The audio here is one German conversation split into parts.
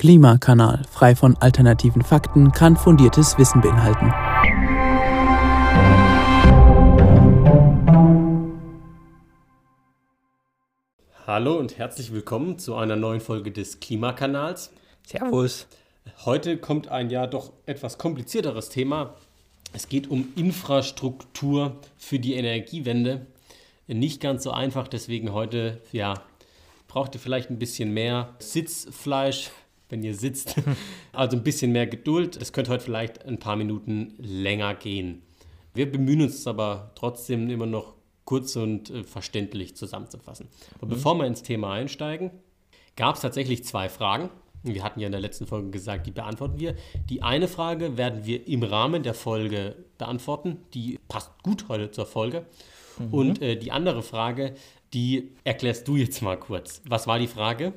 Klimakanal, frei von alternativen Fakten, kann fundiertes Wissen beinhalten. Hallo und herzlich willkommen zu einer neuen Folge des Klimakanals. Servus. Heute kommt ein ja doch etwas komplizierteres Thema. Es geht um Infrastruktur für die Energiewende. Nicht ganz so einfach, deswegen heute, ja, braucht ihr vielleicht ein bisschen mehr Sitzfleisch, wenn ihr sitzt. Also ein bisschen mehr Geduld. Es könnte heute vielleicht ein paar Minuten länger gehen. Wir bemühen uns aber trotzdem immer noch kurz und äh, verständlich zusammenzufassen. Aber mhm. bevor wir ins Thema einsteigen, gab es tatsächlich zwei Fragen. Wir hatten ja in der letzten Folge gesagt, die beantworten wir. Die eine Frage werden wir im Rahmen der Folge beantworten. Die passt gut heute zur Folge. Mhm. Und äh, die andere Frage, die erklärst du jetzt mal kurz. Was war die Frage?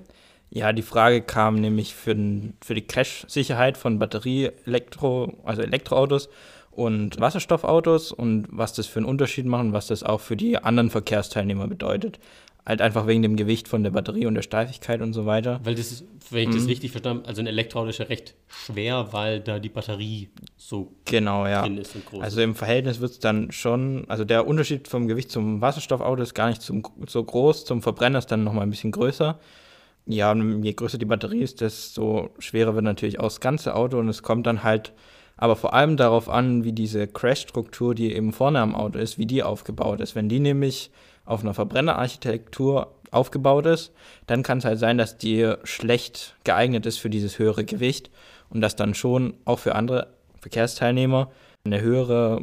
Ja, die Frage kam nämlich für, den, für die Crash-Sicherheit von Batterie, Elektro, also Elektroautos und Wasserstoffautos und was das für einen Unterschied macht und was das auch für die anderen Verkehrsteilnehmer bedeutet. Halt einfach wegen dem Gewicht von der Batterie und der Steifigkeit und so weiter. Weil das ist, wenn ich mhm. das richtig verstanden also ein Elektroauto ist ja recht schwer, weil da die Batterie so genau, ja. drin ist und groß. Also im Verhältnis wird es dann schon, also der Unterschied vom Gewicht zum Wasserstoffauto ist gar nicht zum, so groß, zum Verbrenner ist dann nochmal ein bisschen größer. Ja, je größer die Batterie ist, desto schwerer wird natürlich auch das ganze Auto und es kommt dann halt aber vor allem darauf an, wie diese Crash-Struktur, die eben vorne am Auto ist, wie die aufgebaut ist. Wenn die nämlich auf einer Verbrennerarchitektur aufgebaut ist, dann kann es halt sein, dass die schlecht geeignet ist für dieses höhere Gewicht und dass dann schon auch für andere Verkehrsteilnehmer eine höhere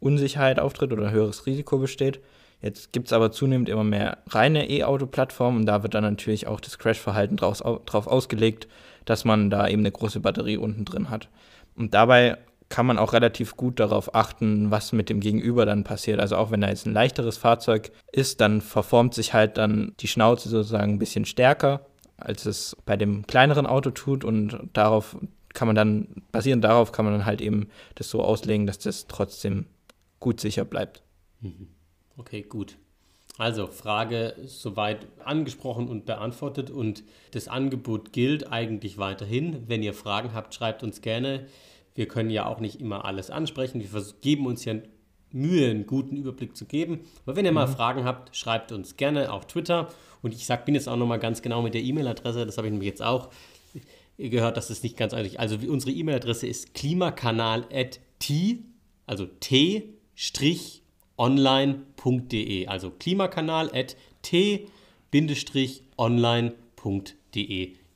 Unsicherheit auftritt oder ein höheres Risiko besteht. Jetzt gibt es aber zunehmend immer mehr reine E-Auto-Plattformen und da wird dann natürlich auch das Crash-Verhalten drauf ausgelegt, dass man da eben eine große Batterie unten drin hat. Und dabei kann man auch relativ gut darauf achten, was mit dem Gegenüber dann passiert. Also auch wenn da jetzt ein leichteres Fahrzeug ist, dann verformt sich halt dann die Schnauze sozusagen ein bisschen stärker, als es bei dem kleineren Auto tut und darauf kann man dann, basierend darauf kann man dann halt eben das so auslegen, dass das trotzdem gut sicher bleibt. Mhm. Okay, gut. Also Frage soweit angesprochen und beantwortet und das Angebot gilt eigentlich weiterhin. Wenn ihr Fragen habt, schreibt uns gerne. Wir können ja auch nicht immer alles ansprechen. Wir geben uns ja Mühe, einen guten Überblick zu geben. Aber wenn ihr mal mhm. Fragen habt, schreibt uns gerne auf Twitter. Und ich sag, bin jetzt auch nochmal ganz genau mit der E-Mail-Adresse, das habe ich nämlich jetzt auch gehört, dass das nicht ganz einfach Also unsere E-Mail-Adresse ist klimakanal.t, also t online.de, also klimakanal at t-online.de.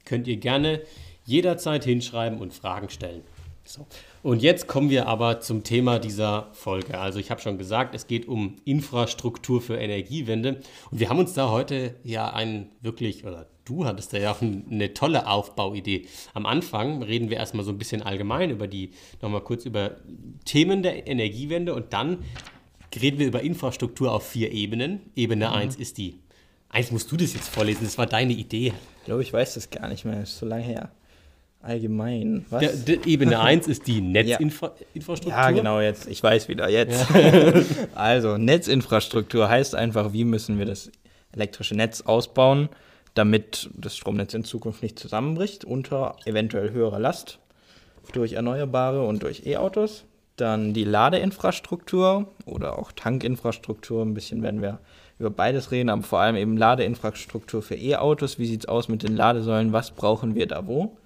Könnt ihr gerne jederzeit hinschreiben und Fragen stellen. So. Und jetzt kommen wir aber zum Thema dieser Folge. Also ich habe schon gesagt, es geht um Infrastruktur für Energiewende. Und wir haben uns da heute ja einen wirklich, oder du hattest da ja eine tolle Aufbauidee. Am Anfang reden wir erstmal so ein bisschen allgemein über die, nochmal kurz über Themen der Energiewende und dann reden wir über Infrastruktur auf vier Ebenen. Ebene mhm. 1 ist die. Eins musst du das jetzt vorlesen, das war deine Idee. Ich glaube, ich weiß das gar nicht mehr, das ist so lange her. Allgemein. Was? Der, der Ebene 1 ist die Netzinfrastruktur. Ja. ja, genau, jetzt. Ich weiß wieder, jetzt. Ja. also, Netzinfrastruktur heißt einfach, wie müssen wir das elektrische Netz ausbauen, damit das Stromnetz in Zukunft nicht zusammenbricht unter eventuell höherer Last durch Erneuerbare und durch E-Autos. Dann die Ladeinfrastruktur oder auch Tankinfrastruktur. Ein bisschen werden wir über beides reden, aber vor allem eben Ladeinfrastruktur für E-Autos. Wie sieht es aus mit den Ladesäulen? Was brauchen wir da wo?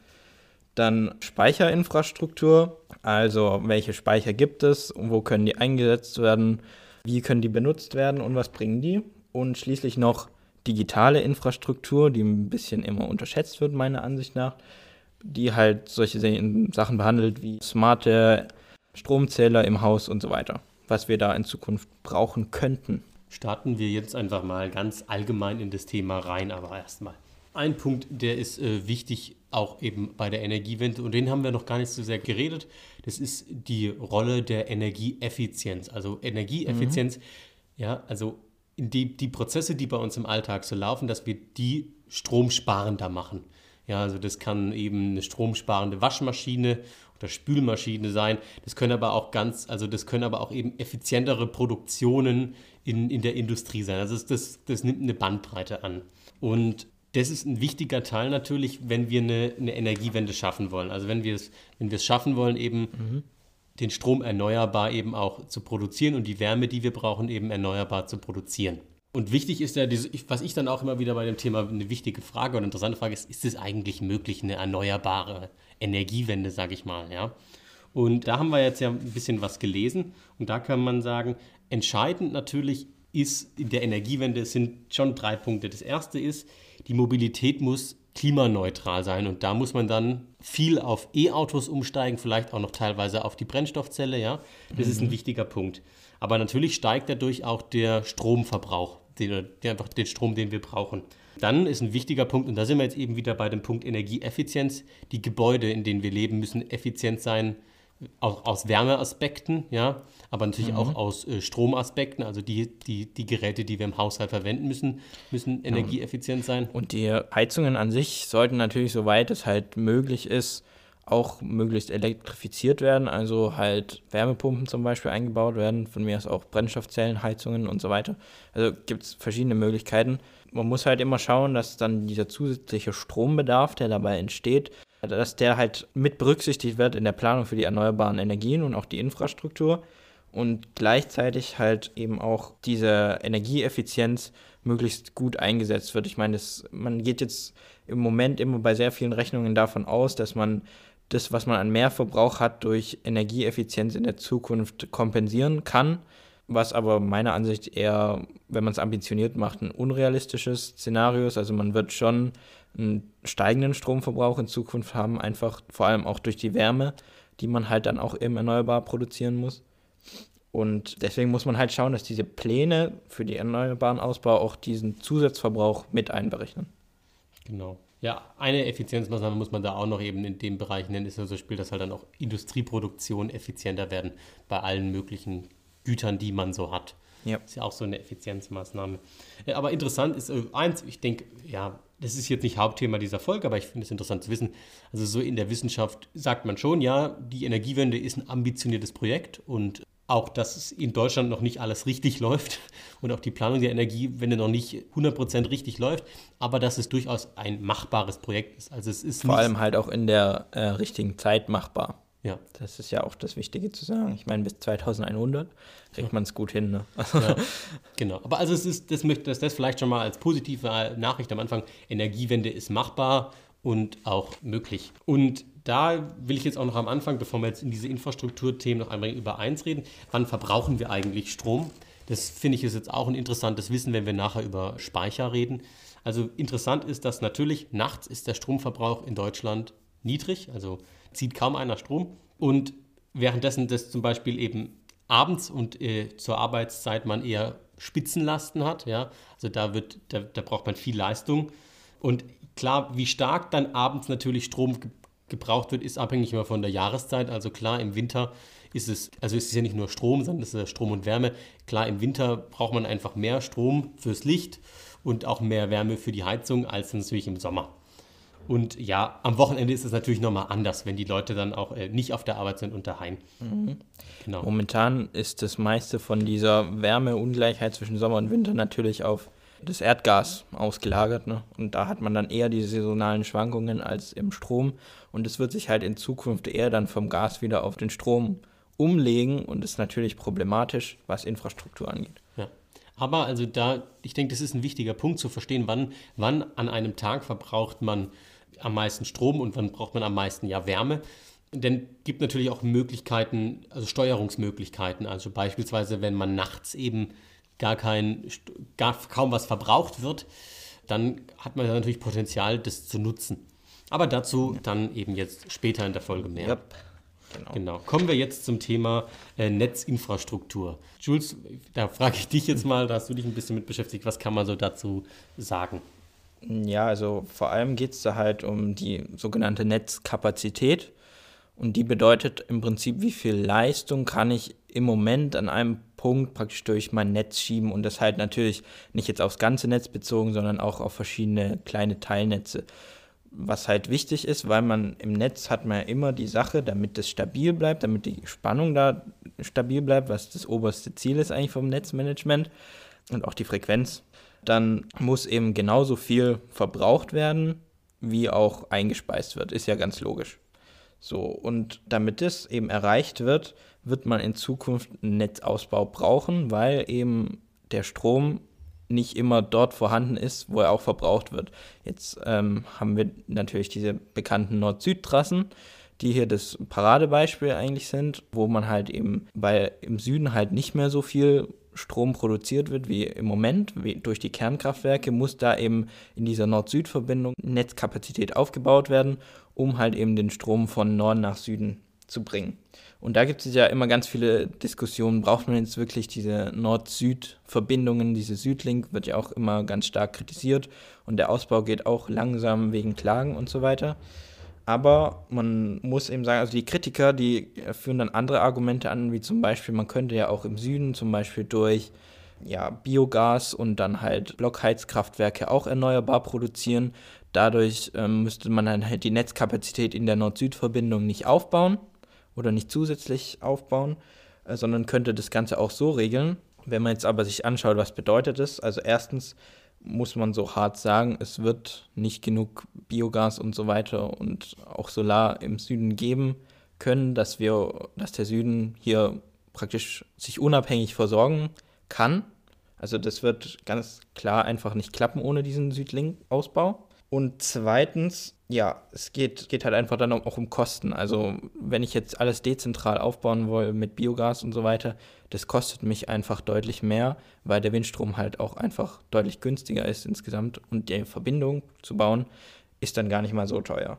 Dann Speicherinfrastruktur, also welche Speicher gibt es wo können die eingesetzt werden? Wie können die benutzt werden und was bringen die? Und schließlich noch digitale Infrastruktur, die ein bisschen immer unterschätzt wird, meiner Ansicht nach, die halt solche Sachen behandelt wie smarte Stromzähler im Haus und so weiter, was wir da in Zukunft brauchen könnten. Starten wir jetzt einfach mal ganz allgemein in das Thema rein, aber erstmal. Ein Punkt, der ist äh, wichtig, auch eben bei der Energiewende, und den haben wir noch gar nicht so sehr geredet, das ist die Rolle der Energieeffizienz. Also Energieeffizienz, mhm. ja, also die, die Prozesse, die bei uns im Alltag so laufen, dass wir die stromsparender machen. Ja, also das kann eben eine stromsparende Waschmaschine oder Spülmaschine sein. Das können aber auch ganz, also das können aber auch eben effizientere Produktionen in, in der Industrie sein. Also das, das, das nimmt eine Bandbreite an. Und das ist ein wichtiger Teil natürlich, wenn wir eine, eine Energiewende schaffen wollen. Also wenn wir es, wenn wir es schaffen wollen, eben mhm. den Strom erneuerbar eben auch zu produzieren und die Wärme, die wir brauchen, eben erneuerbar zu produzieren. Und wichtig ist ja, was ich dann auch immer wieder bei dem Thema eine wichtige Frage oder interessante Frage ist, ist es eigentlich möglich, eine erneuerbare Energiewende, sage ich mal, ja? Und da haben wir jetzt ja ein bisschen was gelesen und da kann man sagen, entscheidend natürlich ist in der Energiewende sind schon drei Punkte. Das erste ist, die Mobilität muss klimaneutral sein und da muss man dann viel auf E-Autos umsteigen, vielleicht auch noch teilweise auf die Brennstoffzelle, ja. Das mhm. ist ein mhm. wichtiger Punkt. Aber natürlich steigt dadurch auch der Stromverbrauch, den, einfach den Strom, den wir brauchen. Dann ist ein wichtiger Punkt, und da sind wir jetzt eben wieder bei dem Punkt Energieeffizienz. Die Gebäude, in denen wir leben, müssen effizient sein, auch aus Wärmeaspekten, ja, aber natürlich mhm. auch aus äh, Stromaspekten. Also die, die, die Geräte, die wir im Haushalt verwenden müssen, müssen energieeffizient sein. Und die Heizungen an sich sollten natürlich, soweit es halt möglich ist, auch möglichst elektrifiziert werden, also halt Wärmepumpen zum Beispiel eingebaut werden, von mir aus auch Brennstoffzellen, Heizungen und so weiter. Also gibt es verschiedene Möglichkeiten. Man muss halt immer schauen, dass dann dieser zusätzliche Strombedarf, der dabei entsteht, dass der halt mit berücksichtigt wird in der Planung für die erneuerbaren Energien und auch die Infrastruktur und gleichzeitig halt eben auch diese Energieeffizienz möglichst gut eingesetzt wird. Ich meine, das, man geht jetzt im Moment immer bei sehr vielen Rechnungen davon aus, dass man das, was man an Mehrverbrauch hat, durch Energieeffizienz in der Zukunft kompensieren kann, was aber meiner Ansicht eher, wenn man es ambitioniert macht, ein unrealistisches Szenario ist. Also man wird schon einen steigenden Stromverbrauch in Zukunft haben, einfach vor allem auch durch die Wärme, die man halt dann auch im Erneuerbar produzieren muss. Und deswegen muss man halt schauen, dass diese Pläne für den erneuerbaren Ausbau auch diesen Zusatzverbrauch mit einberechnen. Genau. Ja, eine Effizienzmaßnahme muss man da auch noch eben in dem Bereich nennen, ist also Spiel, dass halt dann auch Industrieproduktion effizienter werden bei allen möglichen Gütern, die man so hat. Ja. Ist ja auch so eine Effizienzmaßnahme. Äh, aber interessant ist äh, eins, ich denke, ja, das ist jetzt nicht Hauptthema dieser Folge, aber ich finde es interessant zu wissen. Also so in der Wissenschaft sagt man schon, ja, die Energiewende ist ein ambitioniertes Projekt und auch, dass es in Deutschland noch nicht alles richtig läuft und auch die Planung der Energiewende noch nicht 100% richtig läuft, aber dass es durchaus ein machbares Projekt ist. Also es ist vor allem halt auch in der äh, richtigen Zeit machbar. Ja. Das ist ja auch das Wichtige zu sagen. Ich meine, bis 2100 kriegt man es gut hin. Ne? Ja, genau. Aber also es ist, das möchte das, das vielleicht schon mal als positive Nachricht am Anfang. Energiewende ist machbar und auch möglich. Und da will ich jetzt auch noch am Anfang, bevor wir jetzt in diese Infrastrukturthemen noch einmal über eins reden, wann verbrauchen wir eigentlich Strom? Das finde ich ist jetzt auch ein interessantes Wissen, wenn wir nachher über Speicher reden. Also interessant ist, dass natürlich nachts ist der Stromverbrauch in Deutschland niedrig, also zieht kaum einer Strom. Und währenddessen das zum Beispiel eben abends und äh, zur Arbeitszeit man eher Spitzenlasten hat, ja, also da wird, da, da braucht man viel Leistung. Und klar, wie stark dann abends natürlich Strom gebraucht wird, ist abhängig immer von der Jahreszeit. Also klar, im Winter ist es, also ist es ja nicht nur Strom, sondern es ist ja Strom und Wärme. Klar, im Winter braucht man einfach mehr Strom fürs Licht und auch mehr Wärme für die Heizung als natürlich im Sommer. Und ja, am Wochenende ist es natürlich nochmal anders, wenn die Leute dann auch äh, nicht auf der Arbeit sind und daheim. Mhm. Genau. Momentan ist das meiste von dieser Wärmeungleichheit zwischen Sommer und Winter natürlich auf das Erdgas ausgelagert. Ne? Und da hat man dann eher die saisonalen Schwankungen als im Strom. Und es wird sich halt in Zukunft eher dann vom Gas wieder auf den Strom umlegen und ist natürlich problematisch, was Infrastruktur angeht. Ja. Aber also da, ich denke, das ist ein wichtiger Punkt zu verstehen, wann, wann an einem Tag verbraucht man am meisten Strom und wann braucht man am meisten ja Wärme. Denn gibt natürlich auch Möglichkeiten, also Steuerungsmöglichkeiten. Also beispielsweise, wenn man nachts eben gar kein, gar kaum was verbraucht wird, dann hat man natürlich Potenzial, das zu nutzen. Aber dazu dann eben jetzt später in der Folge mehr. Yep. Genau. genau. Kommen wir jetzt zum Thema äh, Netzinfrastruktur. Jules, da frage ich dich jetzt mal, da hast du dich ein bisschen mit beschäftigt. Was kann man so dazu sagen? Ja, also vor allem geht es da halt um die sogenannte Netzkapazität. Und die bedeutet im Prinzip, wie viel Leistung kann ich im Moment an einem Punkt praktisch durch mein Netz schieben und das halt natürlich nicht jetzt aufs ganze Netz bezogen, sondern auch auf verschiedene kleine Teilnetze. Was halt wichtig ist, weil man im Netz hat man ja immer die Sache, damit es stabil bleibt, damit die Spannung da stabil bleibt, was das oberste Ziel ist eigentlich vom Netzmanagement und auch die Frequenz dann muss eben genauso viel verbraucht werden, wie auch eingespeist wird. Ist ja ganz logisch. So, und damit das eben erreicht wird, wird man in Zukunft einen Netzausbau brauchen, weil eben der Strom nicht immer dort vorhanden ist, wo er auch verbraucht wird. Jetzt ähm, haben wir natürlich diese bekannten Nord-Süd-Trassen, die hier das Paradebeispiel eigentlich sind, wo man halt eben, weil im Süden halt nicht mehr so viel Strom produziert wird wie im Moment wie durch die Kernkraftwerke, muss da eben in dieser Nord-Süd-Verbindung Netzkapazität aufgebaut werden, um halt eben den Strom von Norden nach Süden zu bringen. Und da gibt es ja immer ganz viele Diskussionen, braucht man jetzt wirklich diese Nord-Süd-Verbindungen, diese Südlink wird ja auch immer ganz stark kritisiert und der Ausbau geht auch langsam wegen Klagen und so weiter. Aber man muss eben sagen, also die Kritiker, die führen dann andere Argumente an, wie zum Beispiel, man könnte ja auch im Süden zum Beispiel durch ja, Biogas und dann halt Blockheizkraftwerke auch erneuerbar produzieren. Dadurch ähm, müsste man dann halt die Netzkapazität in der Nord-Süd-Verbindung nicht aufbauen oder nicht zusätzlich aufbauen, äh, sondern könnte das Ganze auch so regeln. Wenn man jetzt aber sich anschaut, was bedeutet das? Also erstens muss man so hart sagen, es wird nicht genug Biogas und so weiter und auch Solar im Süden geben können, dass wir, dass der Süden hier praktisch sich unabhängig versorgen kann. Also das wird ganz klar einfach nicht klappen ohne diesen Südlink-Ausbau. Und zweitens, ja, es geht, geht halt einfach dann auch um Kosten. Also wenn ich jetzt alles dezentral aufbauen will mit Biogas und so weiter, das kostet mich einfach deutlich mehr, weil der Windstrom halt auch einfach deutlich günstiger ist insgesamt und die Verbindung zu bauen ist dann gar nicht mal so teuer,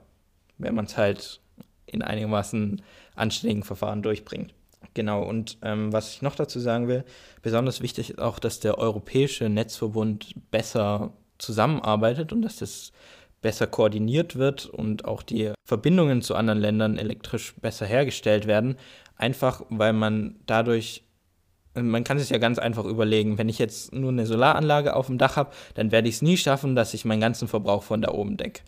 wenn man es halt in einigermaßen anständigen Verfahren durchbringt. Genau, und ähm, was ich noch dazu sagen will, besonders wichtig ist auch, dass der europäische Netzverbund besser zusammenarbeitet und dass das besser koordiniert wird und auch die Verbindungen zu anderen Ländern elektrisch besser hergestellt werden. Einfach weil man dadurch, man kann sich ja ganz einfach überlegen, wenn ich jetzt nur eine Solaranlage auf dem Dach habe, dann werde ich es nie schaffen, dass ich meinen ganzen Verbrauch von da oben decke.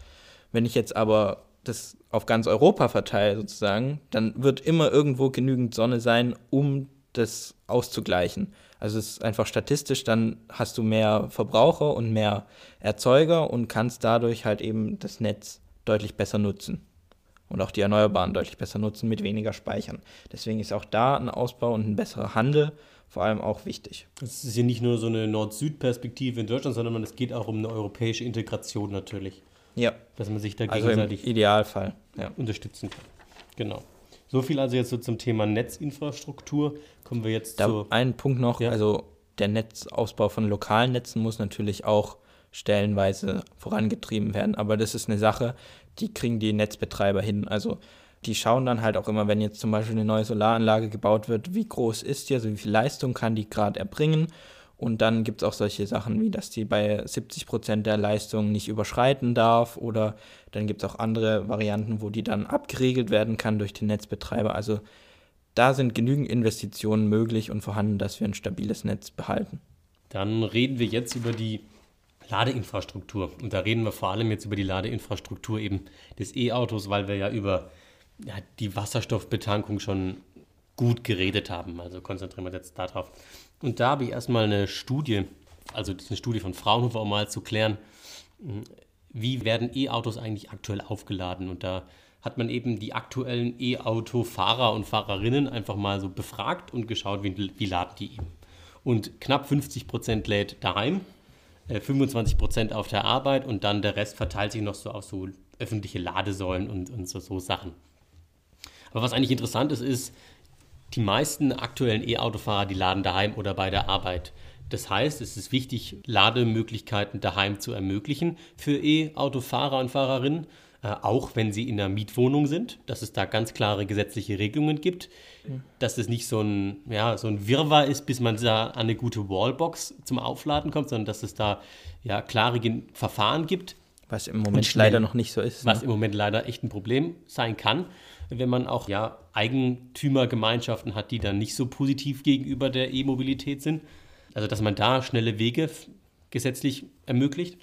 Wenn ich jetzt aber das auf ganz Europa verteile sozusagen, dann wird immer irgendwo genügend Sonne sein, um das auszugleichen. Also es ist einfach statistisch, dann hast du mehr Verbraucher und mehr Erzeuger und kannst dadurch halt eben das Netz deutlich besser nutzen. Und auch die Erneuerbaren deutlich besser nutzen mit weniger Speichern. Deswegen ist auch da ein Ausbau und ein besserer Handel vor allem auch wichtig. Es ist ja nicht nur so eine Nord-Süd-Perspektive in Deutschland, sondern es geht auch um eine europäische Integration natürlich. Ja. Dass man sich da gegenseitig also im Idealfall ja. unterstützen kann. Genau. So viel also jetzt so zum Thema Netzinfrastruktur. Kommen wir jetzt da zu. Ein Punkt noch, ja. also der Netzausbau von lokalen Netzen muss natürlich auch stellenweise vorangetrieben werden. Aber das ist eine Sache, die kriegen die Netzbetreiber hin. Also die schauen dann halt auch immer, wenn jetzt zum Beispiel eine neue Solaranlage gebaut wird, wie groß ist die, also wie viel Leistung kann die gerade erbringen und dann gibt es auch solche Sachen wie, dass die bei 70 Prozent der Leistung nicht überschreiten darf. Oder dann gibt es auch andere Varianten, wo die dann abgeregelt werden kann durch den Netzbetreiber. Also da sind genügend Investitionen möglich und vorhanden, dass wir ein stabiles Netz behalten. Dann reden wir jetzt über die Ladeinfrastruktur. Und da reden wir vor allem jetzt über die Ladeinfrastruktur eben des E-Autos, weil wir ja über ja, die Wasserstoffbetankung schon gut geredet haben. Also konzentrieren wir uns jetzt darauf. Und da habe ich erstmal eine Studie, also eine Studie von Fraunhofer, um mal zu klären, wie werden E-Autos eigentlich aktuell aufgeladen. Und da hat man eben die aktuellen E-Auto-Fahrer und Fahrerinnen einfach mal so befragt und geschaut, wie, wie laden die eben. Und knapp 50 Prozent lädt daheim, 25 äh, Prozent auf der Arbeit und dann der Rest verteilt sich noch so auf so öffentliche Ladesäulen und, und so, so Sachen. Aber was eigentlich interessant ist, ist, die meisten aktuellen E-Autofahrer, die laden daheim oder bei der Arbeit. Das heißt, es ist wichtig, Lademöglichkeiten daheim zu ermöglichen für E-Autofahrer und Fahrerinnen, äh, auch wenn sie in einer Mietwohnung sind, dass es da ganz klare gesetzliche Regelungen gibt, mhm. dass es nicht so ein, ja, so ein Wirrwarr ist, bis man da an eine gute Wallbox zum Aufladen kommt, sondern dass es da ja, klare Verfahren gibt. Was im Moment leider noch nicht so ist. Was ne? im Moment leider echt ein Problem sein kann wenn man auch ja, Eigentümergemeinschaften hat, die dann nicht so positiv gegenüber der E-Mobilität sind. Also dass man da schnelle Wege gesetzlich ermöglicht.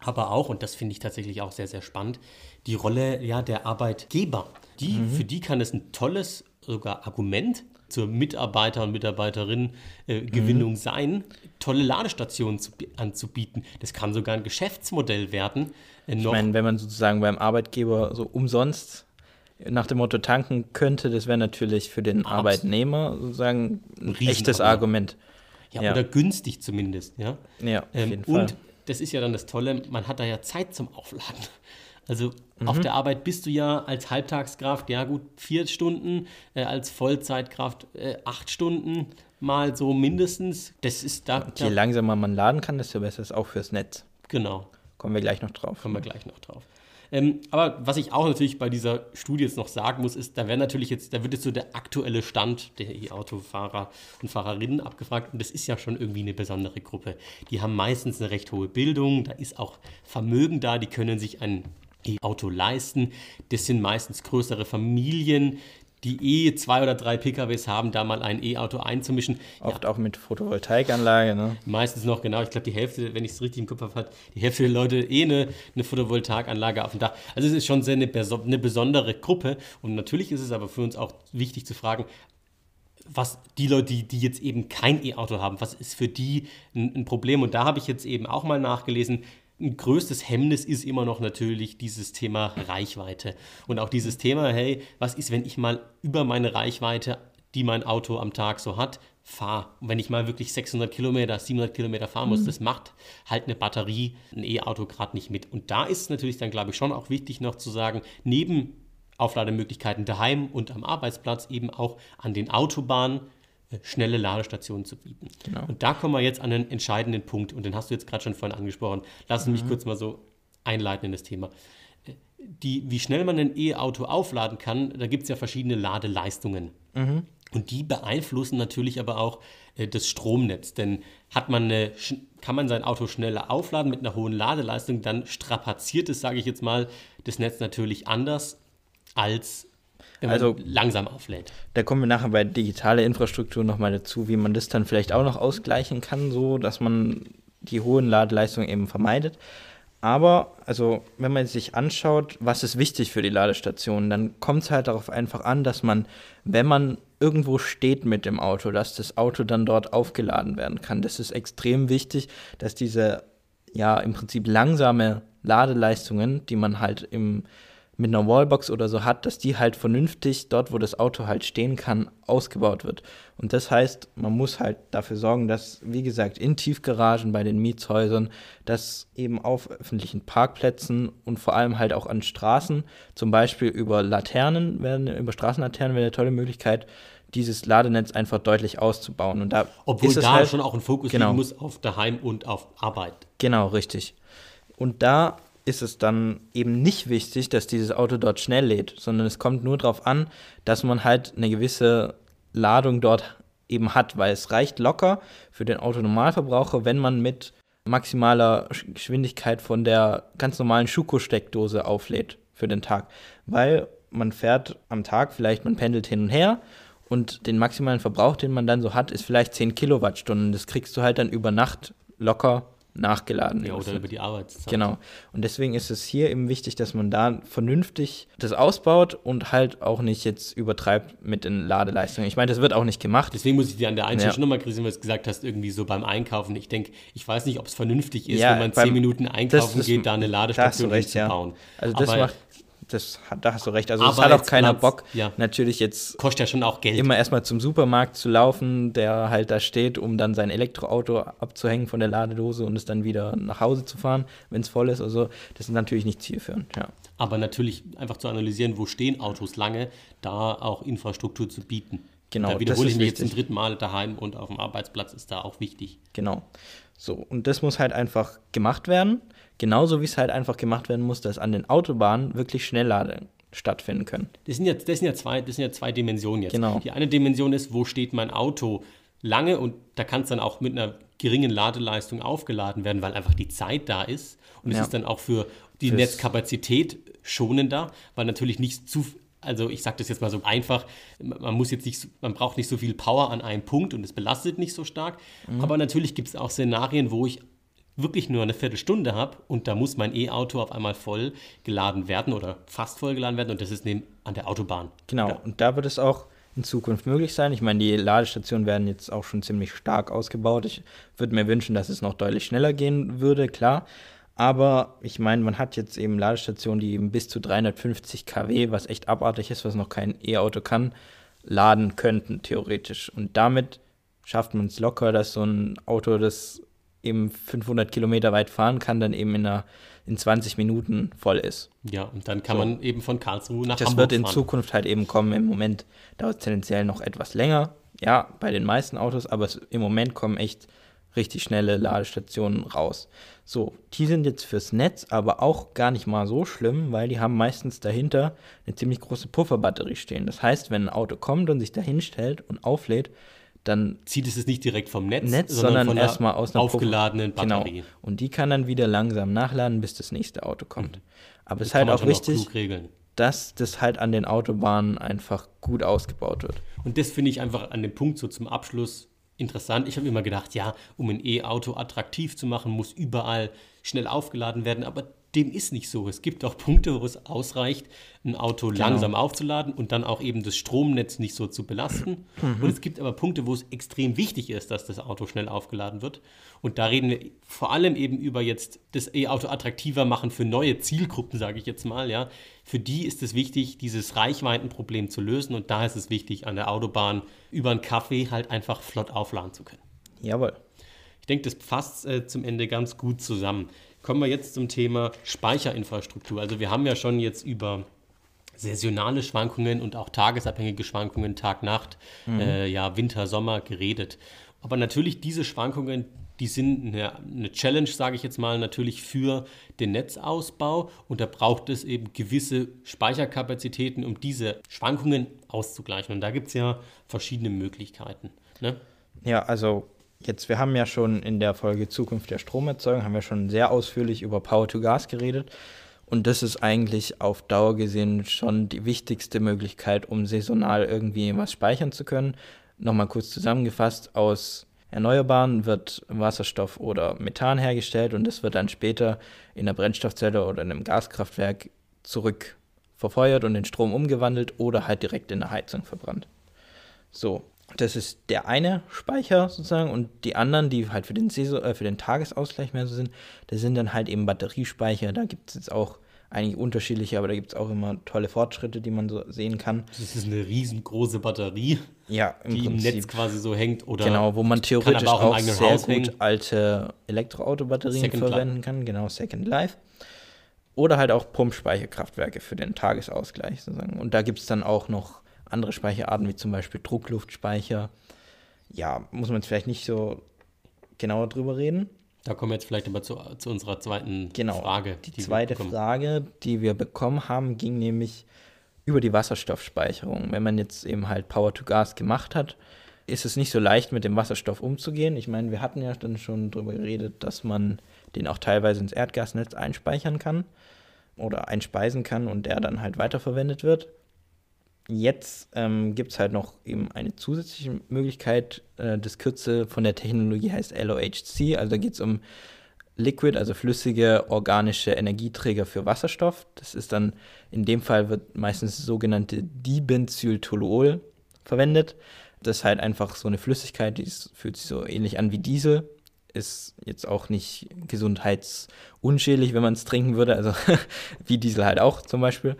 Aber auch, und das finde ich tatsächlich auch sehr, sehr spannend, die Rolle ja, der Arbeitgeber. Die, mhm. Für die kann es ein tolles sogar Argument zur Mitarbeiter- und Mitarbeiterinnen-Gewinnung äh, mhm. sein, tolle Ladestationen zu, anzubieten. Das kann sogar ein Geschäftsmodell werden. Äh, ich meine, wenn man sozusagen beim Arbeitgeber so umsonst nach dem Motto tanken könnte, das wäre natürlich für den Absolut. Arbeitnehmer sozusagen ein, echtes Argument. Ja, ja, oder günstig zumindest. Ja, ja auf ähm, jeden Fall. Und das ist ja dann das Tolle, man hat da ja Zeit zum Aufladen. Also mhm. auf der Arbeit bist du ja als Halbtagskraft, ja gut, vier Stunden, äh, als Vollzeitkraft äh, acht Stunden mal so mindestens. Das ist da. Und je langsamer man laden kann, desto besser ist auch fürs Netz. Genau. Kommen wir gleich noch drauf. Kommen wir gleich noch drauf. Ähm, aber was ich auch natürlich bei dieser Studie jetzt noch sagen muss, ist, da wäre natürlich jetzt, da wird jetzt so der aktuelle Stand der E-Auto-Fahrer und Fahrerinnen abgefragt und das ist ja schon irgendwie eine besondere Gruppe. Die haben meistens eine recht hohe Bildung, da ist auch Vermögen da, die können sich ein E-Auto leisten. Das sind meistens größere Familien, die eh zwei oder drei PKWs haben, da mal ein E-Auto einzumischen. Oft ja. auch mit Photovoltaikanlage, ne? Meistens noch, genau. Ich glaube, die Hälfte, wenn ich es richtig im Kopf habe, die Hälfte der Leute eh eine, eine Photovoltaikanlage auf dem Dach. Also es ist schon sehr eine, eine besondere Gruppe. Und natürlich ist es aber für uns auch wichtig zu fragen, was die Leute, die, die jetzt eben kein E-Auto haben, was ist für die ein, ein Problem? Und da habe ich jetzt eben auch mal nachgelesen, ein größtes Hemmnis ist immer noch natürlich dieses Thema Reichweite. Und auch dieses Thema, hey, was ist, wenn ich mal über meine Reichweite, die mein Auto am Tag so hat, fahre? Und wenn ich mal wirklich 600 Kilometer, 700 Kilometer fahren muss, mhm. das macht halt eine Batterie, ein E-Auto gerade nicht mit. Und da ist es natürlich dann, glaube ich, schon auch wichtig noch zu sagen, neben Auflademöglichkeiten daheim und am Arbeitsplatz eben auch an den Autobahnen schnelle Ladestationen zu bieten. Genau. Und da kommen wir jetzt an einen entscheidenden Punkt und den hast du jetzt gerade schon vorhin angesprochen. Lass mhm. mich kurz mal so einleiten in das Thema. Die, wie schnell man ein E-Auto aufladen kann, da gibt es ja verschiedene Ladeleistungen. Mhm. Und die beeinflussen natürlich aber auch äh, das Stromnetz. Denn hat man eine, kann man sein Auto schneller aufladen mit einer hohen Ladeleistung, dann strapaziert es, sage ich jetzt mal, das Netz natürlich anders als also, langsam auflädt. Da kommen wir nachher bei digitaler Infrastruktur nochmal dazu, wie man das dann vielleicht auch noch ausgleichen kann, so dass man die hohen Ladeleistungen eben vermeidet. Aber, also, wenn man sich anschaut, was ist wichtig für die Ladestationen, dann kommt es halt darauf einfach an, dass man, wenn man irgendwo steht mit dem Auto, dass das Auto dann dort aufgeladen werden kann. Das ist extrem wichtig, dass diese, ja, im Prinzip langsame Ladeleistungen, die man halt im mit einer Wallbox oder so hat, dass die halt vernünftig dort, wo das Auto halt stehen kann, ausgebaut wird. Und das heißt, man muss halt dafür sorgen, dass, wie gesagt, in Tiefgaragen bei den Mietshäusern, dass eben auf öffentlichen Parkplätzen und vor allem halt auch an Straßen, zum Beispiel über Laternen, werden, über Straßenlaternen wäre eine tolle Möglichkeit, dieses Ladenetz einfach deutlich auszubauen. Und da Obwohl da halt, schon auch ein Fokus genau, liegen muss auf daheim und auf Arbeit. Genau, richtig. Und da ist es dann eben nicht wichtig, dass dieses Auto dort schnell lädt, sondern es kommt nur darauf an, dass man halt eine gewisse Ladung dort eben hat, weil es reicht locker für den Autonormalverbraucher, wenn man mit maximaler Geschwindigkeit von der ganz normalen Schuko-Steckdose auflädt für den Tag, weil man fährt am Tag, vielleicht man pendelt hin und her und den maximalen Verbrauch, den man dann so hat, ist vielleicht 10 Kilowattstunden. Das kriegst du halt dann über Nacht locker nachgeladen ja, oder über die Arbeitszeit. Genau. Und deswegen ist es hier eben wichtig, dass man da vernünftig das ausbaut und halt auch nicht jetzt übertreibt mit den Ladeleistungen. Ich meine, das wird auch nicht gemacht. Deswegen muss ich dir an der einen ja. schon nochmal kritisieren, weil du gesagt hast, irgendwie so beim Einkaufen. Ich denke, ich weiß nicht, ob es vernünftig ist, ja, wenn man zehn Minuten einkaufen das, geht, da eine Ladestation recht, zu bauen. Also das Aber macht das hat, da hast du recht. Also es hat auch keiner Bock, ja. natürlich jetzt kostet ja schon auch Geld. Immer erstmal zum Supermarkt zu laufen, der halt da steht, um dann sein Elektroauto abzuhängen von der Ladedose und es dann wieder nach Hause zu fahren, wenn es voll ist. Also das ist natürlich nicht zielführend. Ja. Aber natürlich einfach zu analysieren, wo stehen Autos lange, da auch Infrastruktur zu bieten. Genau. Da wiederhole ich mich jetzt zum dritten Mal daheim und auf dem Arbeitsplatz ist da auch wichtig. Genau. So, und das muss halt einfach gemacht werden. Genauso wie es halt einfach gemacht werden muss, dass an den Autobahnen wirklich Schnellladen stattfinden können. Das sind, ja, das, sind ja zwei, das sind ja zwei Dimensionen jetzt. Genau. Die eine Dimension ist, wo steht mein Auto lange und da kann es dann auch mit einer geringen Ladeleistung aufgeladen werden, weil einfach die Zeit da ist. Und es ja. ist dann auch für die Fürs Netzkapazität schonender, weil natürlich nicht zu, also ich sage das jetzt mal so einfach, man muss jetzt nicht, man braucht nicht so viel Power an einem Punkt und es belastet nicht so stark. Mhm. Aber natürlich gibt es auch Szenarien, wo ich wirklich nur eine Viertelstunde habe und da muss mein E-Auto auf einmal voll geladen werden oder fast voll geladen werden und das ist neben, an der Autobahn. Genau, ja. und da wird es auch in Zukunft möglich sein. Ich meine, die Ladestationen werden jetzt auch schon ziemlich stark ausgebaut. Ich würde mir wünschen, dass es noch deutlich schneller gehen würde, klar. Aber ich meine, man hat jetzt eben Ladestationen, die eben bis zu 350 kW, was echt abartig ist, was noch kein E-Auto kann, laden könnten, theoretisch. Und damit schafft man es locker, dass so ein Auto, das eben 500 Kilometer weit fahren kann, dann eben in, einer, in 20 Minuten voll ist. Ja, und dann kann so. man eben von Karlsruhe nach das Hamburg Das wird in fahren. Zukunft halt eben kommen. Im Moment dauert es tendenziell noch etwas länger. Ja, bei den meisten Autos, aber es, im Moment kommen echt richtig schnelle Ladestationen raus. So, die sind jetzt fürs Netz aber auch gar nicht mal so schlimm, weil die haben meistens dahinter eine ziemlich große Pufferbatterie stehen. Das heißt, wenn ein Auto kommt und sich dahin stellt und auflädt, dann zieht es es nicht direkt vom Netz, Netz sondern, sondern erstmal aus einer aufgeladenen Puffer. Batterie. Genau. Und die kann dann wieder langsam nachladen, bis das nächste Auto kommt. Mhm. Aber es ist halt auch wichtig, dass das halt an den Autobahnen einfach gut ausgebaut wird. Und das finde ich einfach an dem Punkt so zum Abschluss interessant. Ich habe immer gedacht, ja, um ein E-Auto attraktiv zu machen, muss überall schnell aufgeladen werden. Aber dem ist nicht so. Es gibt auch Punkte, wo es ausreicht, ein Auto genau. langsam aufzuladen und dann auch eben das Stromnetz nicht so zu belasten. Mhm. Und es gibt aber Punkte, wo es extrem wichtig ist, dass das Auto schnell aufgeladen wird. Und da reden wir vor allem eben über jetzt das E-Auto attraktiver machen für neue Zielgruppen, sage ich jetzt mal. Ja. Für die ist es wichtig, dieses Reichweitenproblem zu lösen. Und da ist es wichtig, an der Autobahn über einen Kaffee halt einfach flott aufladen zu können. Jawohl. Ich denke, das fasst äh, zum Ende ganz gut zusammen. Kommen wir jetzt zum Thema Speicherinfrastruktur. Also wir haben ja schon jetzt über saisonale Schwankungen und auch tagesabhängige Schwankungen, Tag, Nacht, mhm. äh, ja, Winter, Sommer geredet. Aber natürlich diese Schwankungen, die sind eine, eine Challenge, sage ich jetzt mal, natürlich für den Netzausbau. Und da braucht es eben gewisse Speicherkapazitäten, um diese Schwankungen auszugleichen. Und da gibt es ja verschiedene Möglichkeiten. Ne? Ja, also Jetzt, wir haben ja schon in der Folge Zukunft der Stromerzeugung, haben wir schon sehr ausführlich über Power to Gas geredet. Und das ist eigentlich auf Dauer gesehen schon die wichtigste Möglichkeit, um saisonal irgendwie was speichern zu können. Nochmal kurz zusammengefasst, aus Erneuerbaren wird Wasserstoff oder Methan hergestellt und das wird dann später in der Brennstoffzelle oder in einem Gaskraftwerk zurück verfeuert und in Strom umgewandelt oder halt direkt in der Heizung verbrannt. So, das ist der eine Speicher sozusagen und die anderen, die halt für den, Saison, äh, für den Tagesausgleich mehr so sind, das sind dann halt eben Batteriespeicher. Da gibt es jetzt auch einige unterschiedliche, aber da gibt es auch immer tolle Fortschritte, die man so sehen kann. Das ist eine riesengroße Batterie, ja, im die Prinzip. im Netz quasi so hängt. Oder genau, wo man theoretisch auch, auch sehr Haus gut hängen. alte Elektroautobatterien Second verwenden Life. kann, genau, Second Life. Oder halt auch Pumpspeicherkraftwerke für den Tagesausgleich sozusagen. Und da gibt es dann auch noch andere Speicherarten, wie zum Beispiel Druckluftspeicher. Ja, muss man jetzt vielleicht nicht so genauer drüber reden. Da kommen wir jetzt vielleicht aber zu, zu unserer zweiten genau, Frage. Die, die zweite Frage, die wir bekommen haben, ging nämlich über die Wasserstoffspeicherung. Wenn man jetzt eben halt Power to Gas gemacht hat, ist es nicht so leicht, mit dem Wasserstoff umzugehen. Ich meine, wir hatten ja dann schon darüber geredet, dass man den auch teilweise ins Erdgasnetz einspeichern kann oder einspeisen kann und der dann halt weiterverwendet wird. Jetzt ähm, gibt es halt noch eben eine zusätzliche Möglichkeit. Äh, das Kürzel von der Technologie heißt LOHC. Also da geht es um Liquid, also flüssige organische Energieträger für Wasserstoff. Das ist dann, in dem Fall wird meistens sogenannte Dibenzyltoluol verwendet. Das ist halt einfach so eine Flüssigkeit, die ist, fühlt sich so ähnlich an wie Diesel. Ist jetzt auch nicht gesundheitsunschädlich, wenn man es trinken würde, also wie Diesel halt auch zum Beispiel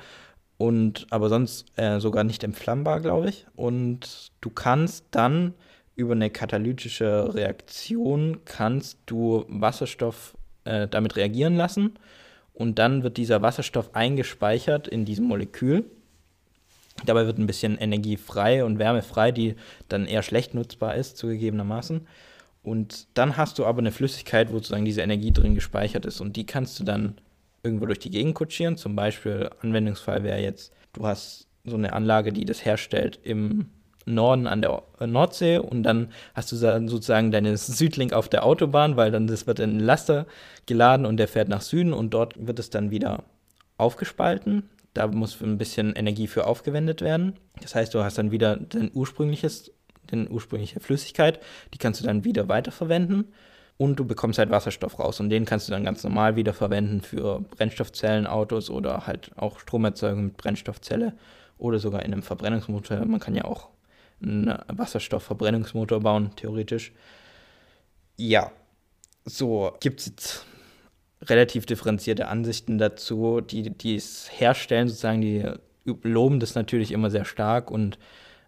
und aber sonst äh, sogar nicht entflammbar, glaube ich. Und du kannst dann über eine katalytische Reaktion kannst du Wasserstoff äh, damit reagieren lassen und dann wird dieser Wasserstoff eingespeichert in diesem Molekül. Dabei wird ein bisschen Energie frei und Wärme frei, die dann eher schlecht nutzbar ist, zugegebenermaßen. Und dann hast du aber eine Flüssigkeit, wo sozusagen diese Energie drin gespeichert ist und die kannst du dann irgendwo durch die Gegend kutschieren. Zum Beispiel, Anwendungsfall wäre jetzt, du hast so eine Anlage, die das herstellt im Norden an der Nordsee und dann hast du dann sozusagen deine Südlink auf der Autobahn, weil dann das wird in einen Laster geladen und der fährt nach Süden und dort wird es dann wieder aufgespalten. Da muss ein bisschen Energie für aufgewendet werden. Das heißt, du hast dann wieder dein ursprüngliches, deine ursprüngliche Flüssigkeit, die kannst du dann wieder weiterverwenden und du bekommst halt Wasserstoff raus und den kannst du dann ganz normal wieder verwenden für Brennstoffzellenautos oder halt auch Stromerzeugung mit Brennstoffzelle oder sogar in einem Verbrennungsmotor. Man kann ja auch einen Wasserstoffverbrennungsmotor bauen, theoretisch. Ja, so gibt es jetzt relativ differenzierte Ansichten dazu, die, die es herstellen, sozusagen, die loben das natürlich immer sehr stark und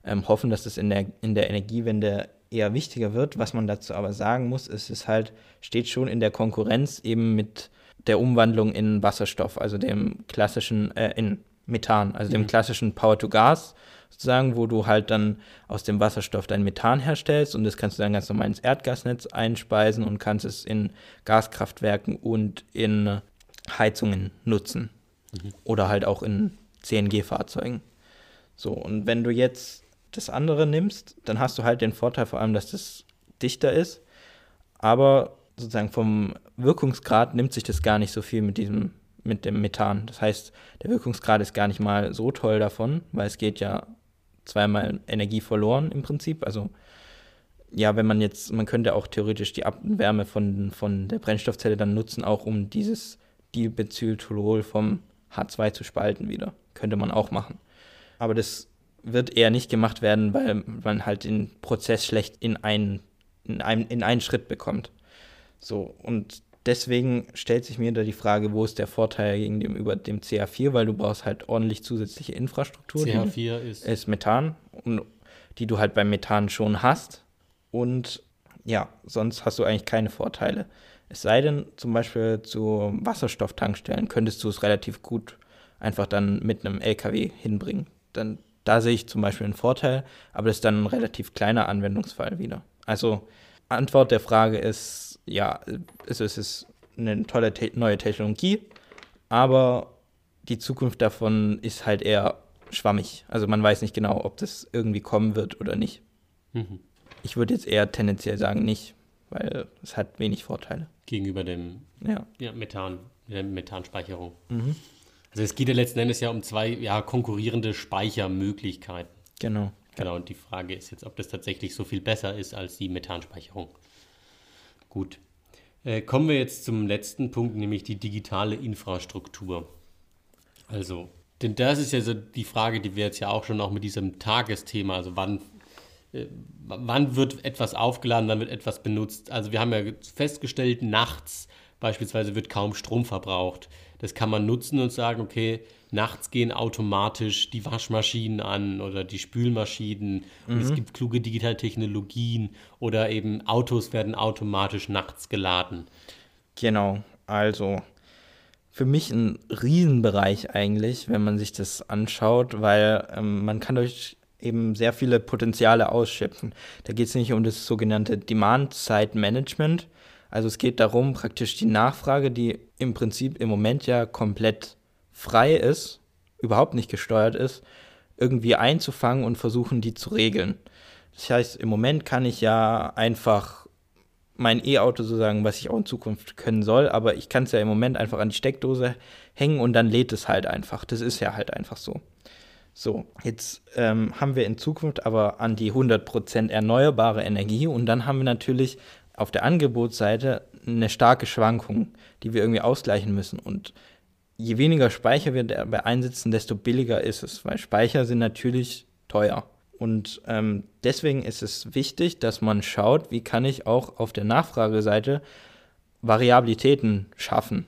ähm, hoffen, dass das in der, in der Energiewende eher wichtiger wird. Was man dazu aber sagen muss, ist, es halt, steht schon in der Konkurrenz eben mit der Umwandlung in Wasserstoff, also dem klassischen, äh, in Methan, also mhm. dem klassischen Power-to-Gas sozusagen, wo du halt dann aus dem Wasserstoff dein Methan herstellst und das kannst du dann ganz normal ins Erdgasnetz einspeisen und kannst es in Gaskraftwerken und in Heizungen nutzen. Mhm. Oder halt auch in CNG-Fahrzeugen. So, und wenn du jetzt das andere nimmst, dann hast du halt den Vorteil vor allem, dass das dichter ist, aber sozusagen vom Wirkungsgrad nimmt sich das gar nicht so viel mit diesem mit dem Methan. Das heißt, der Wirkungsgrad ist gar nicht mal so toll davon, weil es geht ja zweimal Energie verloren im Prinzip. Also ja, wenn man jetzt, man könnte auch theoretisch die Abwärme von, von der Brennstoffzelle dann nutzen, auch um dieses Dilbenzyltolol vom H2 zu spalten wieder. Könnte man auch machen. Aber das wird eher nicht gemacht werden, weil man halt den Prozess schlecht in einen, in einen, in einen Schritt bekommt. So, und deswegen stellt sich mir da die Frage, wo ist der Vorteil gegenüber dem CH4, weil du brauchst halt ordentlich zusätzliche Infrastruktur. CH4 ist, ist Methan, und, die du halt beim Methan schon hast. Und ja, sonst hast du eigentlich keine Vorteile. Es sei denn, zum Beispiel zu Wasserstofftankstellen könntest du es relativ gut einfach dann mit einem LKW hinbringen. Dann, da sehe ich zum Beispiel einen Vorteil, aber das ist dann ein relativ kleiner Anwendungsfall wieder. Also Antwort der Frage ist, ja, es ist eine tolle te neue Technologie, aber die Zukunft davon ist halt eher schwammig. Also man weiß nicht genau, ob das irgendwie kommen wird oder nicht. Mhm. Ich würde jetzt eher tendenziell sagen nicht, weil es hat wenig Vorteile. Gegenüber dem ja. Ja, Methan, der Methanspeicherung. Mhm. Also es geht ja letzten Endes ja um zwei ja, konkurrierende Speichermöglichkeiten. Genau. Genau, und die Frage ist jetzt, ob das tatsächlich so viel besser ist als die Methanspeicherung. Gut. Äh, kommen wir jetzt zum letzten Punkt, nämlich die digitale Infrastruktur. Also, denn das ist ja so die Frage, die wir jetzt ja auch schon auch mit diesem Tagesthema, also wann, äh, wann wird etwas aufgeladen, wann wird etwas benutzt. Also wir haben ja festgestellt, nachts beispielsweise wird kaum Strom verbraucht. Das kann man nutzen und sagen, okay, nachts gehen automatisch die Waschmaschinen an oder die Spülmaschinen. Mhm. Und es mhm. gibt kluge digitale Technologien oder eben Autos werden automatisch nachts geladen. Genau, also für mich ein Riesenbereich eigentlich, wenn man sich das anschaut, weil ähm, man kann durch eben sehr viele Potenziale ausschöpfen. Da geht es nicht um das sogenannte Demand-Side-Management. Also es geht darum, praktisch die Nachfrage, die im Prinzip im Moment ja komplett frei ist, überhaupt nicht gesteuert ist, irgendwie einzufangen und versuchen, die zu regeln. Das heißt, im Moment kann ich ja einfach mein E-Auto so sagen, was ich auch in Zukunft können soll, aber ich kann es ja im Moment einfach an die Steckdose hängen und dann lädt es halt einfach. Das ist ja halt einfach so. So, jetzt ähm, haben wir in Zukunft aber an die 100% erneuerbare Energie und dann haben wir natürlich auf der Angebotsseite eine starke Schwankung, die wir irgendwie ausgleichen müssen. Und je weniger Speicher wir dabei einsetzen, desto billiger ist es, weil Speicher sind natürlich teuer. Und ähm, deswegen ist es wichtig, dass man schaut, wie kann ich auch auf der Nachfrageseite Variabilitäten schaffen.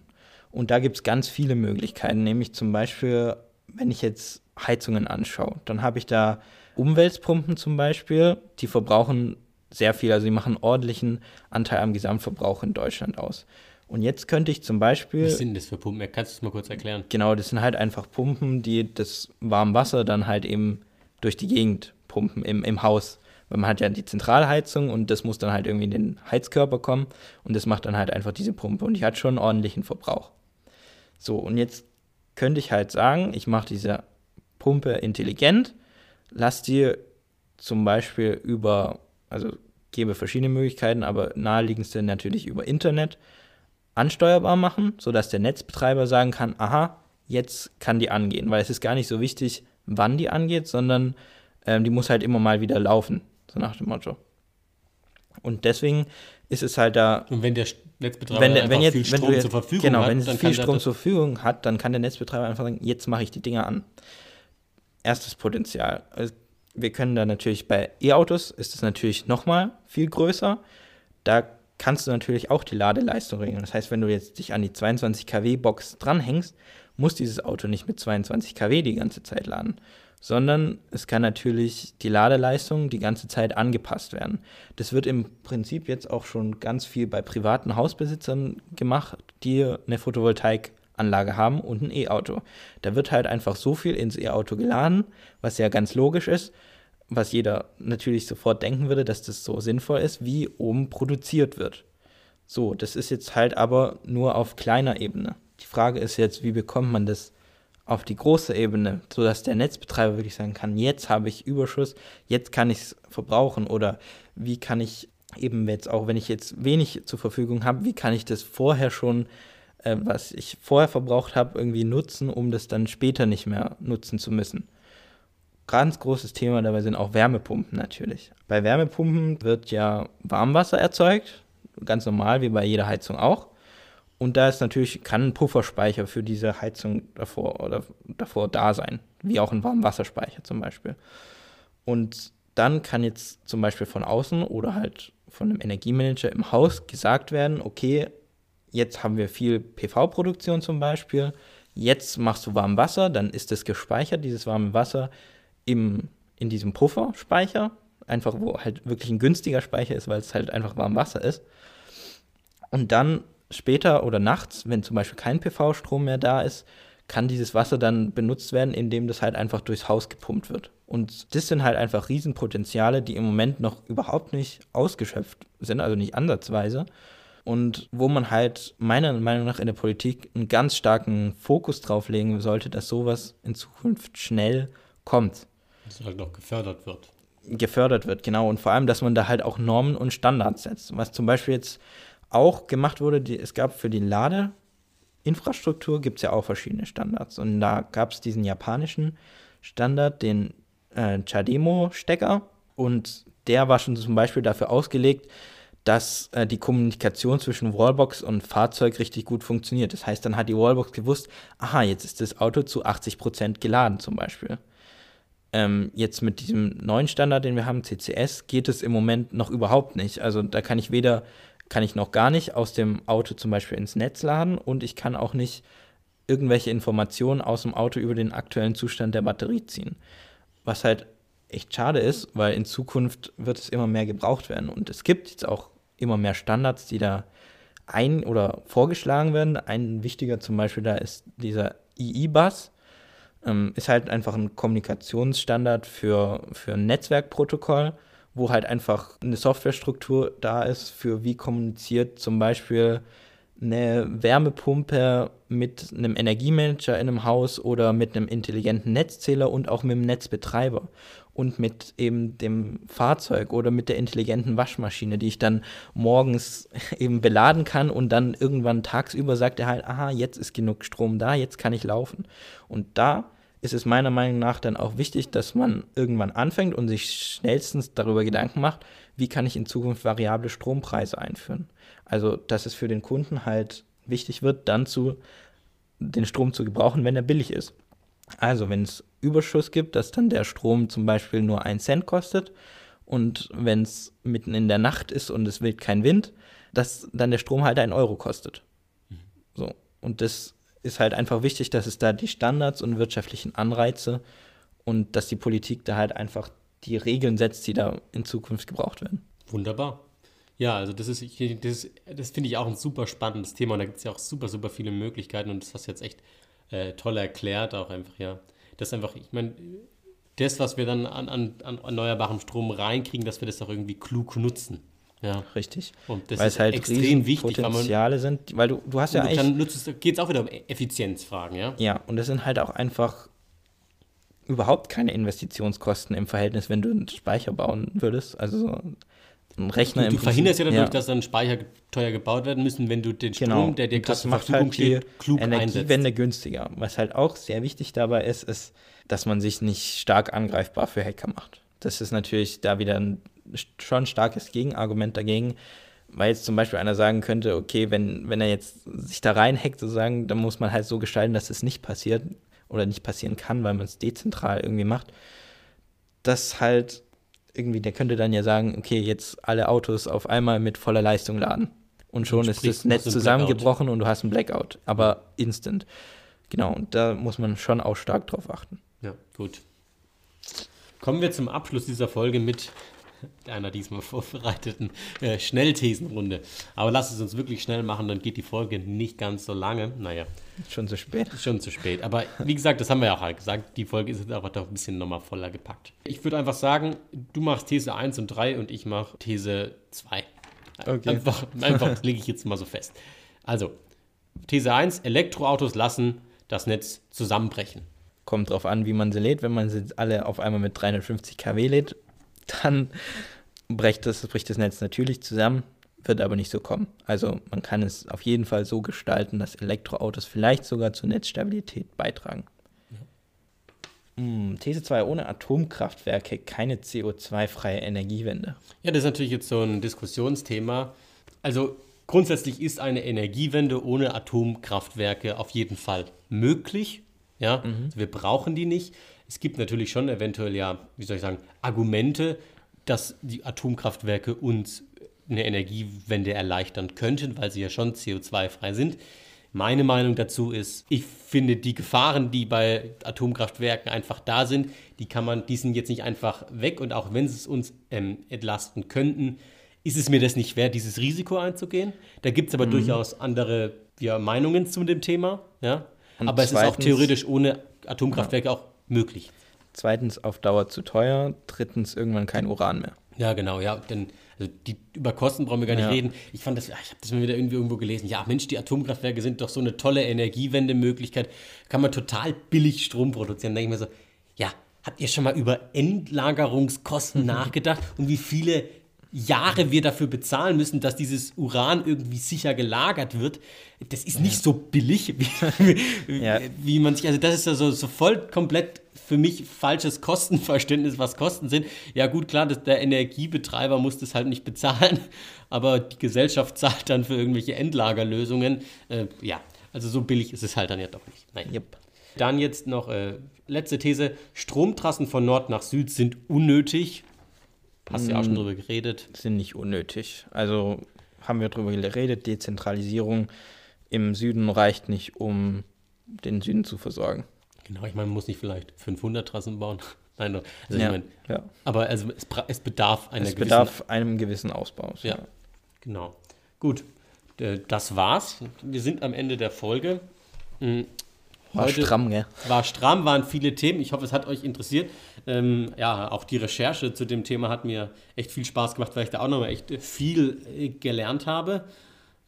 Und da gibt es ganz viele Möglichkeiten, nämlich zum Beispiel, wenn ich jetzt Heizungen anschaue, dann habe ich da Umweltpumpen zum Beispiel, die verbrauchen sehr viel, also die machen ordentlichen Anteil am Gesamtverbrauch in Deutschland aus. Und jetzt könnte ich zum Beispiel. Was sind das für Pumpen? Kannst du es mal kurz erklären? Genau, das sind halt einfach Pumpen, die das warme Wasser dann halt eben durch die Gegend pumpen im, im Haus. Weil man hat ja die Zentralheizung und das muss dann halt irgendwie in den Heizkörper kommen und das macht dann halt einfach diese Pumpe und die hat schon einen ordentlichen Verbrauch. So, und jetzt könnte ich halt sagen, ich mache diese Pumpe intelligent, lass die zum Beispiel über, also gebe verschiedene Möglichkeiten, aber naheliegendste natürlich über Internet ansteuerbar machen, sodass der Netzbetreiber sagen kann, aha, jetzt kann die angehen, weil es ist gar nicht so wichtig, wann die angeht, sondern ähm, die muss halt immer mal wieder laufen, so nach dem Motto. Und deswegen ist es halt da. Und wenn der Netzbetreiber wenn, wenn jetzt, viel Strom wenn du, zur Verfügung genau, hat, wenn es viel Strom zur Verfügung hat, dann kann der Netzbetreiber einfach sagen, jetzt mache ich die Dinger an. Erstes Potenzial. Wir können da natürlich bei E-Autos ist es natürlich nochmal viel größer. Da kannst du natürlich auch die Ladeleistung regeln. Das heißt, wenn du jetzt dich an die 22 kW Box dranhängst, muss dieses Auto nicht mit 22 kW die ganze Zeit laden, sondern es kann natürlich die Ladeleistung die ganze Zeit angepasst werden. Das wird im Prinzip jetzt auch schon ganz viel bei privaten Hausbesitzern gemacht, die eine Photovoltaikanlage haben und ein E-Auto. Da wird halt einfach so viel ins E-Auto geladen, was ja ganz logisch ist, was jeder natürlich sofort denken würde, dass das so sinnvoll ist, wie oben produziert wird. So, das ist jetzt halt aber nur auf kleiner Ebene. Die Frage ist jetzt, wie bekommt man das auf die große Ebene, sodass der Netzbetreiber wirklich sagen kann, jetzt habe ich Überschuss, jetzt kann ich es verbrauchen oder wie kann ich eben jetzt auch, wenn ich jetzt wenig zur Verfügung habe, wie kann ich das vorher schon, äh, was ich vorher verbraucht habe, irgendwie nutzen, um das dann später nicht mehr nutzen zu müssen. Ganz großes Thema dabei sind auch Wärmepumpen natürlich. Bei Wärmepumpen wird ja Warmwasser erzeugt, ganz normal wie bei jeder Heizung auch. Und da ist natürlich, kann ein Pufferspeicher für diese Heizung davor oder davor da sein, wie auch ein Warmwasserspeicher zum Beispiel. Und dann kann jetzt zum Beispiel von außen oder halt von einem Energiemanager im Haus gesagt werden, okay, jetzt haben wir viel PV-Produktion zum Beispiel, jetzt machst du warm Wasser, dann ist es gespeichert, dieses warme Wasser im, in diesem Pufferspeicher, einfach wo halt wirklich ein günstiger Speicher ist, weil es halt einfach warm Wasser ist. Und dann später oder nachts, wenn zum Beispiel kein PV-Strom mehr da ist, kann dieses Wasser dann benutzt werden, indem das halt einfach durchs Haus gepumpt wird. Und das sind halt einfach Riesenpotenziale, die im Moment noch überhaupt nicht ausgeschöpft sind, also nicht ansatzweise. Und wo man halt meiner Meinung nach in der Politik einen ganz starken Fokus drauf legen sollte, dass sowas in Zukunft schnell kommt. Dass halt noch gefördert wird. Gefördert wird, genau. Und vor allem, dass man da halt auch Normen und Standards setzt. Was zum Beispiel jetzt auch gemacht wurde, die, es gab für die Ladeinfrastruktur gibt es ja auch verschiedene Standards. Und da gab es diesen japanischen Standard, den äh, Chademo-Stecker. Und der war schon zum Beispiel dafür ausgelegt, dass äh, die Kommunikation zwischen Wallbox und Fahrzeug richtig gut funktioniert. Das heißt, dann hat die Wallbox gewusst, aha, jetzt ist das Auto zu 80% geladen zum Beispiel. Ähm, jetzt mit diesem neuen Standard, den wir haben, CCS, geht es im Moment noch überhaupt nicht. Also da kann ich weder kann ich noch gar nicht aus dem Auto zum Beispiel ins Netz laden und ich kann auch nicht irgendwelche Informationen aus dem Auto über den aktuellen Zustand der Batterie ziehen. Was halt echt schade ist, weil in Zukunft wird es immer mehr gebraucht werden und es gibt jetzt auch immer mehr Standards, die da ein- oder vorgeschlagen werden. Ein wichtiger zum Beispiel da ist dieser II-Bus. Ähm, ist halt einfach ein Kommunikationsstandard für, für ein Netzwerkprotokoll wo halt einfach eine Softwarestruktur da ist für wie kommuniziert zum Beispiel eine Wärmepumpe mit einem Energiemanager in einem Haus oder mit einem intelligenten Netzzähler und auch mit dem Netzbetreiber und mit eben dem Fahrzeug oder mit der intelligenten Waschmaschine, die ich dann morgens eben beladen kann und dann irgendwann tagsüber sagt er halt, aha, jetzt ist genug Strom da, jetzt kann ich laufen. Und da ist es meiner Meinung nach dann auch wichtig, dass man irgendwann anfängt und sich schnellstens darüber Gedanken macht, wie kann ich in Zukunft variable Strompreise einführen. Also, dass es für den Kunden halt wichtig wird, dann zu den Strom zu gebrauchen, wenn er billig ist. Also, wenn es Überschuss gibt, dass dann der Strom zum Beispiel nur einen Cent kostet und wenn es mitten in der Nacht ist und es weht kein Wind, dass dann der Strom halt einen Euro kostet. Mhm. So. Und das ist halt einfach wichtig, dass es da die Standards und wirtschaftlichen Anreize und dass die Politik da halt einfach die Regeln setzt, die da in Zukunft gebraucht werden. Wunderbar. Ja, also das ist, das, das finde ich auch ein super spannendes Thema und da gibt es ja auch super, super viele Möglichkeiten und das hast du jetzt echt äh, toll erklärt, auch einfach, ja. Das einfach, ich meine, das, was wir dann an, an, an erneuerbarem Strom reinkriegen, dass wir das auch irgendwie klug nutzen. Ja, richtig. Und das weil ist es halt extrem wichtig. Potenziale sind, weil du, du hast ja eigentlich. Dann geht es auch wieder um Effizienzfragen, ja? Ja, und das sind halt auch einfach überhaupt keine Investitionskosten im Verhältnis, wenn du einen Speicher bauen würdest. Also so ein Rechner du, du verhinderst ja dadurch, ja. dass dann Speicher teuer gebaut werden müssen, wenn du den Strom, genau. der dir gerade zur Verfügung halt steht, klug Energiewende einsetzt. günstiger. Was halt auch sehr wichtig dabei ist, ist, dass man sich nicht stark angreifbar für Hacker macht. Das ist natürlich da wieder ein schon starkes Gegenargument dagegen, weil jetzt zum Beispiel einer sagen könnte, okay, wenn, wenn er jetzt sich da reinhackt, sozusagen, dann muss man halt so gestalten, dass es nicht passiert oder nicht passieren kann, weil man es dezentral irgendwie macht. dass halt irgendwie, der könnte dann ja sagen, okay, jetzt alle Autos auf einmal mit voller Leistung laden. Und schon ist das Netz zusammengebrochen und du hast einen Blackout, aber instant. Genau, und da muss man schon auch stark drauf achten. Ja, gut. Kommen wir zum Abschluss dieser Folge mit einer diesmal vorbereiteten äh, Schnellthesenrunde. Aber lass es uns wirklich schnell machen, dann geht die Folge nicht ganz so lange. Naja. Schon zu spät. Schon zu spät. Aber wie gesagt, das haben wir ja auch halt gesagt, die Folge ist jetzt aber doch ein bisschen nochmal voller gepackt. Ich würde einfach sagen, du machst These 1 und 3 und ich mache These 2. Okay. Einfach, einfach lege ich jetzt mal so fest. Also, These 1, Elektroautos lassen das Netz zusammenbrechen. Kommt drauf an, wie man sie lädt. Wenn man sie alle auf einmal mit 350 kW lädt, dann bricht das, bricht das Netz natürlich zusammen, wird aber nicht so kommen. Also man kann es auf jeden Fall so gestalten, dass Elektroautos vielleicht sogar zur Netzstabilität beitragen. Hm, These 2, ohne Atomkraftwerke keine CO2-freie Energiewende. Ja, das ist natürlich jetzt so ein Diskussionsthema. Also grundsätzlich ist eine Energiewende ohne Atomkraftwerke auf jeden Fall möglich. Ja, mhm. wir brauchen die nicht. Es gibt natürlich schon eventuell ja, wie soll ich sagen, Argumente, dass die Atomkraftwerke uns eine Energiewende erleichtern könnten, weil sie ja schon CO2-frei sind. Meine Meinung dazu ist, ich finde die Gefahren, die bei Atomkraftwerken einfach da sind, die kann man, die sind jetzt nicht einfach weg und auch wenn sie es uns ähm, entlasten könnten, ist es mir das nicht wert, dieses Risiko einzugehen. Da gibt es aber mhm. durchaus andere ja, Meinungen zu dem Thema. Ja? aber es ist auch theoretisch ohne Atomkraftwerke ja. auch möglich. Zweitens auf Dauer zu teuer. Drittens irgendwann kein Uran mehr. Ja, genau, ja. Denn also die, über Kosten brauchen wir gar nicht ja. reden. Ich fand das, ich habe das mal wieder irgendwie irgendwo gelesen. Ja, Mensch, die Atomkraftwerke sind doch so eine tolle Energiewendemöglichkeit. Kann man total billig Strom produzieren. Da denke ich mir so, ja, habt ihr schon mal über Endlagerungskosten nachgedacht und wie viele Jahre wir dafür bezahlen müssen, dass dieses Uran irgendwie sicher gelagert wird, das ist nicht so billig, wie, ja. wie man sich, also das ist ja so, so voll komplett für mich falsches Kostenverständnis, was Kosten sind. Ja gut, klar, das, der Energiebetreiber muss das halt nicht bezahlen, aber die Gesellschaft zahlt dann für irgendwelche Endlagerlösungen. Äh, ja, also so billig ist es halt dann ja doch nicht. Nein. Yep. Dann jetzt noch äh, letzte These. Stromtrassen von Nord nach Süd sind unnötig. Hast du ja auch schon mm, drüber geredet. Sind nicht unnötig. Also haben wir drüber geredet, Dezentralisierung im Süden reicht nicht, um den Süden zu versorgen. Genau, ich meine, man muss nicht vielleicht 500 Trassen bauen. Nein, also ja, ich meine, ja. aber also es, es bedarf einer es bedarf einem gewissen Ausbau. Ja, ja, genau. Gut, das war's. Wir sind am Ende der Folge. War Heute stramm, gell? War stramm, waren viele Themen. Ich hoffe, es hat euch interessiert. Ähm, ja, auch die Recherche zu dem Thema hat mir echt viel Spaß gemacht, weil ich da auch nochmal echt viel äh, gelernt habe.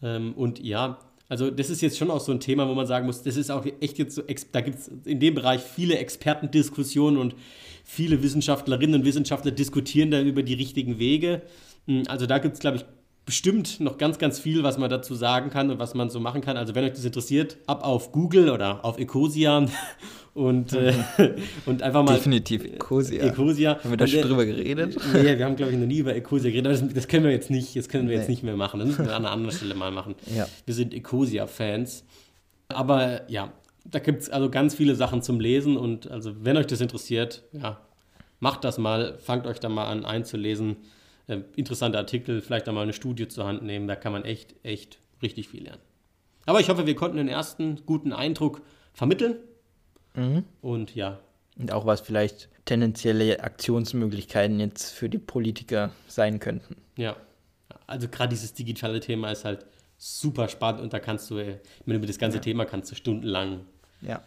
Ähm, und ja, also das ist jetzt schon auch so ein Thema, wo man sagen muss, das ist auch echt jetzt so, da gibt es in dem Bereich viele Expertendiskussionen und viele Wissenschaftlerinnen und Wissenschaftler diskutieren da über die richtigen Wege. Hm, also da gibt es, glaube ich, bestimmt noch ganz, ganz viel, was man dazu sagen kann und was man so machen kann. Also wenn euch das interessiert, ab auf Google oder auf Ecosia und, äh, und einfach mal. Definitiv Ecosia. Ecosia. Haben wir da schon äh, drüber geredet? Nee, wir haben, glaube ich, noch nie über Ecosia geredet, aber das, das, können wir jetzt nicht, das können wir nee. jetzt nicht mehr machen. Das müssen wir an einer anderen Stelle mal machen. Ja. Wir sind Ecosia-Fans. Aber ja, da gibt es also ganz viele Sachen zum Lesen und also wenn euch das interessiert, ja, macht das mal, fangt euch da mal an einzulesen äh, interessante Artikel, vielleicht einmal eine Studie zur Hand nehmen. Da kann man echt, echt richtig viel lernen. Aber ich hoffe, wir konnten den ersten guten Eindruck vermitteln. Mhm. Und ja. Und auch was vielleicht tendenzielle Aktionsmöglichkeiten jetzt für die Politiker sein könnten. Ja. Also gerade dieses digitale Thema ist halt super spannend und da kannst du, äh, ich meine, über das ganze ja. Thema kannst du stundenlang ja.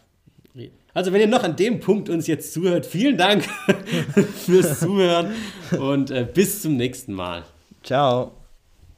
Also, wenn ihr noch an dem Punkt uns jetzt zuhört, vielen Dank fürs Zuhören und äh, bis zum nächsten Mal. Ciao.